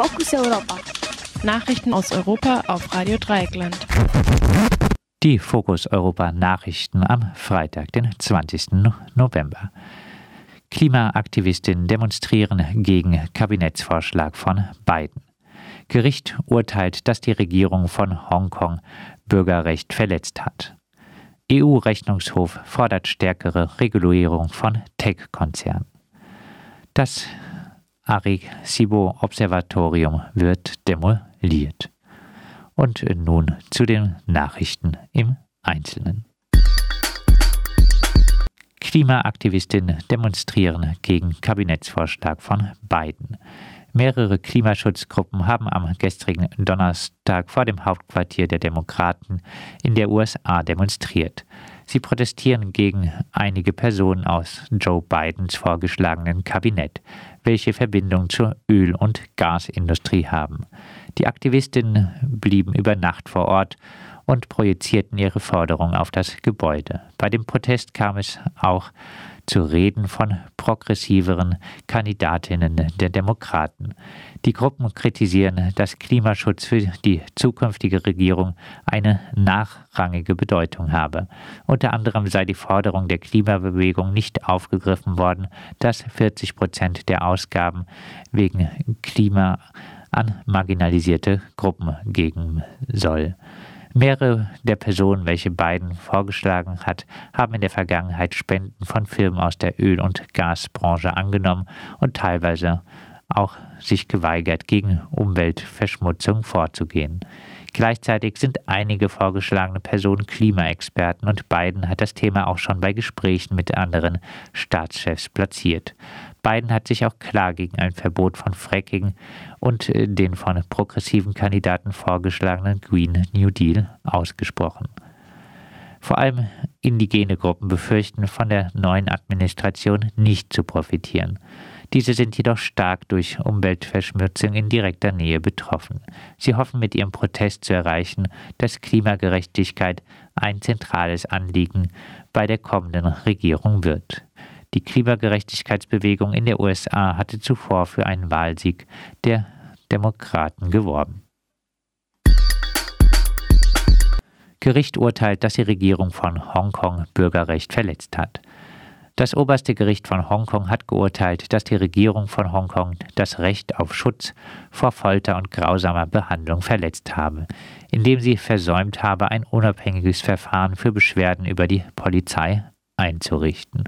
Fokus Europa. Nachrichten aus Europa auf Radio Dreieckland. Die Fokus Europa Nachrichten am Freitag, den 20. November. Klimaaktivistinnen demonstrieren gegen Kabinettsvorschlag von Biden. Gericht urteilt, dass die Regierung von Hongkong Bürgerrecht verletzt hat. EU-Rechnungshof fordert stärkere Regulierung von Tech-Konzernen. Das Arecibo-Observatorium wird demoliert. Und nun zu den Nachrichten im Einzelnen. Klimaaktivistinnen demonstrieren gegen Kabinettsvorschlag von Biden. Mehrere Klimaschutzgruppen haben am gestrigen Donnerstag vor dem Hauptquartier der Demokraten in der USA demonstriert. Sie protestieren gegen einige Personen aus Joe Bidens vorgeschlagenen Kabinett, welche Verbindung zur Öl- und Gasindustrie haben. Die Aktivistinnen blieben über Nacht vor Ort und projizierten ihre Forderung auf das Gebäude. Bei dem Protest kam es auch zu Reden von progressiveren Kandidatinnen der Demokraten. Die Gruppen kritisieren, dass Klimaschutz für die zukünftige Regierung eine nachrangige Bedeutung habe. Unter anderem sei die Forderung der Klimabewegung nicht aufgegriffen worden, dass 40 Prozent der Ausgaben wegen Klima an marginalisierte Gruppen gehen soll. Mehrere der Personen, welche Biden vorgeschlagen hat, haben in der Vergangenheit Spenden von Firmen aus der Öl- und Gasbranche angenommen und teilweise auch sich geweigert, gegen Umweltverschmutzung vorzugehen. Gleichzeitig sind einige vorgeschlagene Personen Klimaexperten und Biden hat das Thema auch schon bei Gesprächen mit anderen Staatschefs platziert. Biden hat sich auch klar gegen ein Verbot von Fracking und äh, den von progressiven Kandidaten vorgeschlagenen Green New Deal ausgesprochen. Vor allem indigene Gruppen befürchten, von der neuen Administration nicht zu profitieren. Diese sind jedoch stark durch Umweltverschmutzung in direkter Nähe betroffen. Sie hoffen mit ihrem Protest zu erreichen, dass Klimagerechtigkeit ein zentrales Anliegen bei der kommenden Regierung wird. Die Klimagerechtigkeitsbewegung in der USA hatte zuvor für einen Wahlsieg der Demokraten geworben. Gericht urteilt, dass die Regierung von Hongkong Bürgerrecht verletzt hat. Das oberste Gericht von Hongkong hat geurteilt, dass die Regierung von Hongkong das Recht auf Schutz vor Folter und grausamer Behandlung verletzt habe, indem sie versäumt habe, ein unabhängiges Verfahren für Beschwerden über die Polizei einzurichten.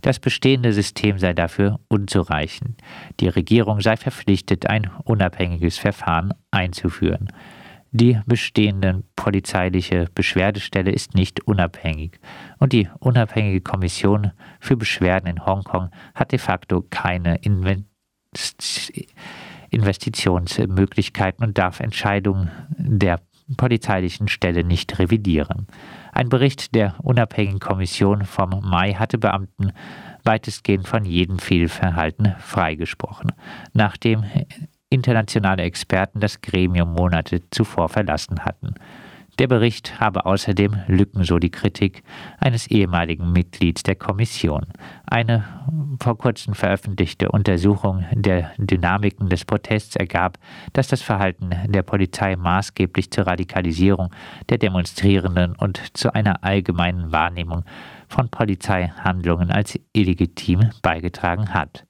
Das bestehende System sei dafür unzureichend. Die Regierung sei verpflichtet, ein unabhängiges Verfahren einzuführen. Die bestehende polizeiliche Beschwerdestelle ist nicht unabhängig und die unabhängige Kommission für Beschwerden in Hongkong hat de facto keine Investitionsmöglichkeiten und darf Entscheidungen der polizeilichen Stelle nicht revidieren. Ein Bericht der unabhängigen Kommission vom Mai hatte Beamten weitestgehend von jedem Fehlverhalten freigesprochen, nachdem internationale Experten das Gremium Monate zuvor verlassen hatten. Der Bericht habe außerdem Lücken, so die Kritik eines ehemaligen Mitglieds der Kommission. Eine vor kurzem veröffentlichte Untersuchung der Dynamiken des Protests ergab, dass das Verhalten der Polizei maßgeblich zur Radikalisierung der Demonstrierenden und zu einer allgemeinen Wahrnehmung von Polizeihandlungen als illegitim beigetragen hat.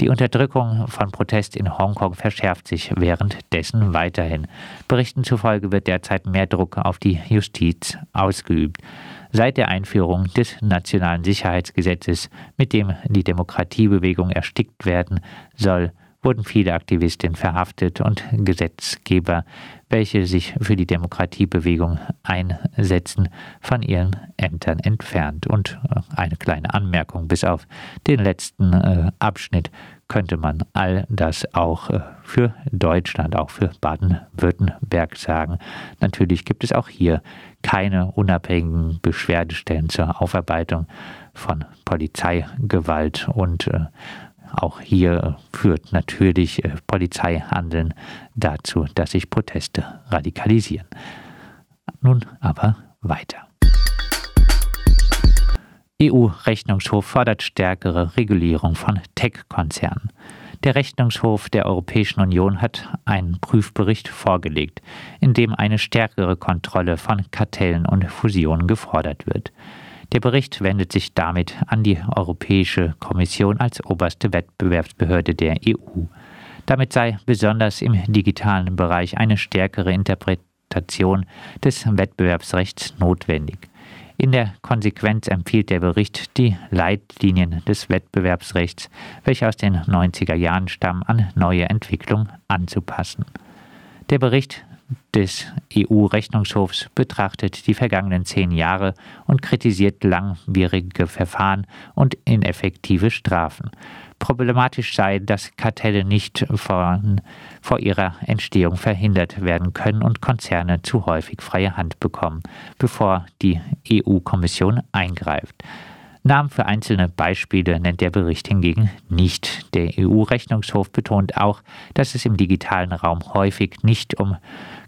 Die Unterdrückung von Protest in Hongkong verschärft sich währenddessen weiterhin. Berichten zufolge wird derzeit mehr Druck auf die Justiz ausgeübt. Seit der Einführung des nationalen Sicherheitsgesetzes, mit dem die Demokratiebewegung erstickt werden soll, wurden viele Aktivistinnen verhaftet und Gesetzgeber, welche sich für die Demokratiebewegung einsetzen, von ihren Ämtern entfernt. Und äh, eine kleine Anmerkung, bis auf den letzten äh, Abschnitt könnte man all das auch äh, für Deutschland, auch für Baden-Württemberg sagen. Natürlich gibt es auch hier keine unabhängigen Beschwerdestellen zur Aufarbeitung von Polizeigewalt und äh, auch hier führt natürlich äh, Polizeihandeln dazu, dass sich Proteste radikalisieren. Nun aber weiter. EU-Rechnungshof fordert stärkere Regulierung von Tech-Konzernen. Der Rechnungshof der Europäischen Union hat einen Prüfbericht vorgelegt, in dem eine stärkere Kontrolle von Kartellen und Fusionen gefordert wird. Der Bericht wendet sich damit an die Europäische Kommission als oberste Wettbewerbsbehörde der EU. Damit sei besonders im digitalen Bereich eine stärkere Interpretation des Wettbewerbsrechts notwendig. In der Konsequenz empfiehlt der Bericht, die Leitlinien des Wettbewerbsrechts, welche aus den 90er Jahren stammen, an neue Entwicklungen anzupassen. Der Bericht des EU-Rechnungshofs betrachtet die vergangenen zehn Jahre und kritisiert langwierige Verfahren und ineffektive Strafen. Problematisch sei, dass Kartelle nicht von, vor ihrer Entstehung verhindert werden können und Konzerne zu häufig freie Hand bekommen, bevor die EU-Kommission eingreift. Namen für einzelne Beispiele nennt der Bericht hingegen nicht. Der EU-Rechnungshof betont auch, dass es im digitalen Raum häufig nicht um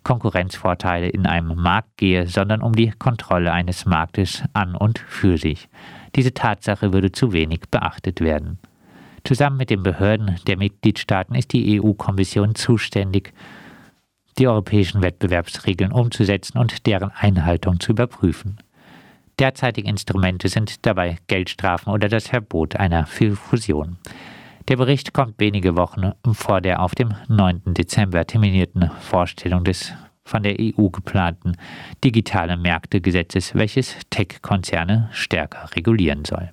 Konkurrenzvorteile in einem Markt gehe, sondern um die Kontrolle eines Marktes an und für sich. Diese Tatsache würde zu wenig beachtet werden. Zusammen mit den Behörden der Mitgliedstaaten ist die EU-Kommission zuständig, die europäischen Wettbewerbsregeln umzusetzen und deren Einhaltung zu überprüfen. Derzeitige Instrumente sind dabei Geldstrafen oder das Verbot einer Fusion. Der Bericht kommt wenige Wochen vor der auf dem 9. Dezember terminierten Vorstellung des von der EU geplanten digitalen Märktegesetzes, welches Tech-Konzerne stärker regulieren soll.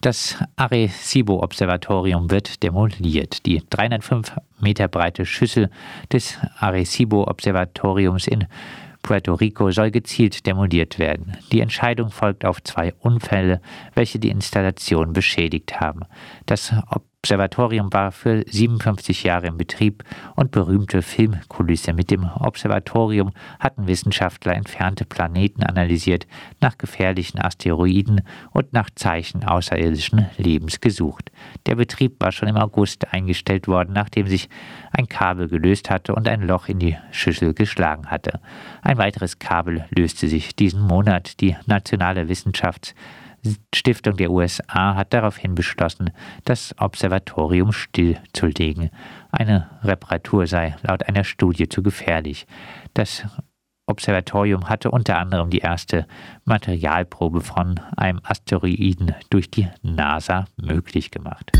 Das Arecibo-Observatorium wird demoliert. Die 305 Meter breite Schüssel des Arecibo-Observatoriums in Puerto Rico soll gezielt demoliert werden. Die Entscheidung folgt auf zwei Unfälle, welche die Installation beschädigt haben. Das Observatorium war für 57 Jahre in Betrieb und berühmte Filmkulisse. Mit dem Observatorium hatten Wissenschaftler entfernte Planeten analysiert, nach gefährlichen Asteroiden und nach Zeichen außerirdischen Lebens gesucht. Der Betrieb war schon im August eingestellt worden, nachdem sich ein Kabel gelöst hatte und ein Loch in die Schüssel geschlagen hatte. Ein weiteres Kabel löste sich diesen Monat. Die nationale Wissenschafts- Stiftung der USA hat daraufhin beschlossen, das Observatorium stillzulegen. Eine Reparatur sei laut einer Studie zu gefährlich. Das Observatorium hatte unter anderem die erste Materialprobe von einem Asteroiden durch die NASA möglich gemacht.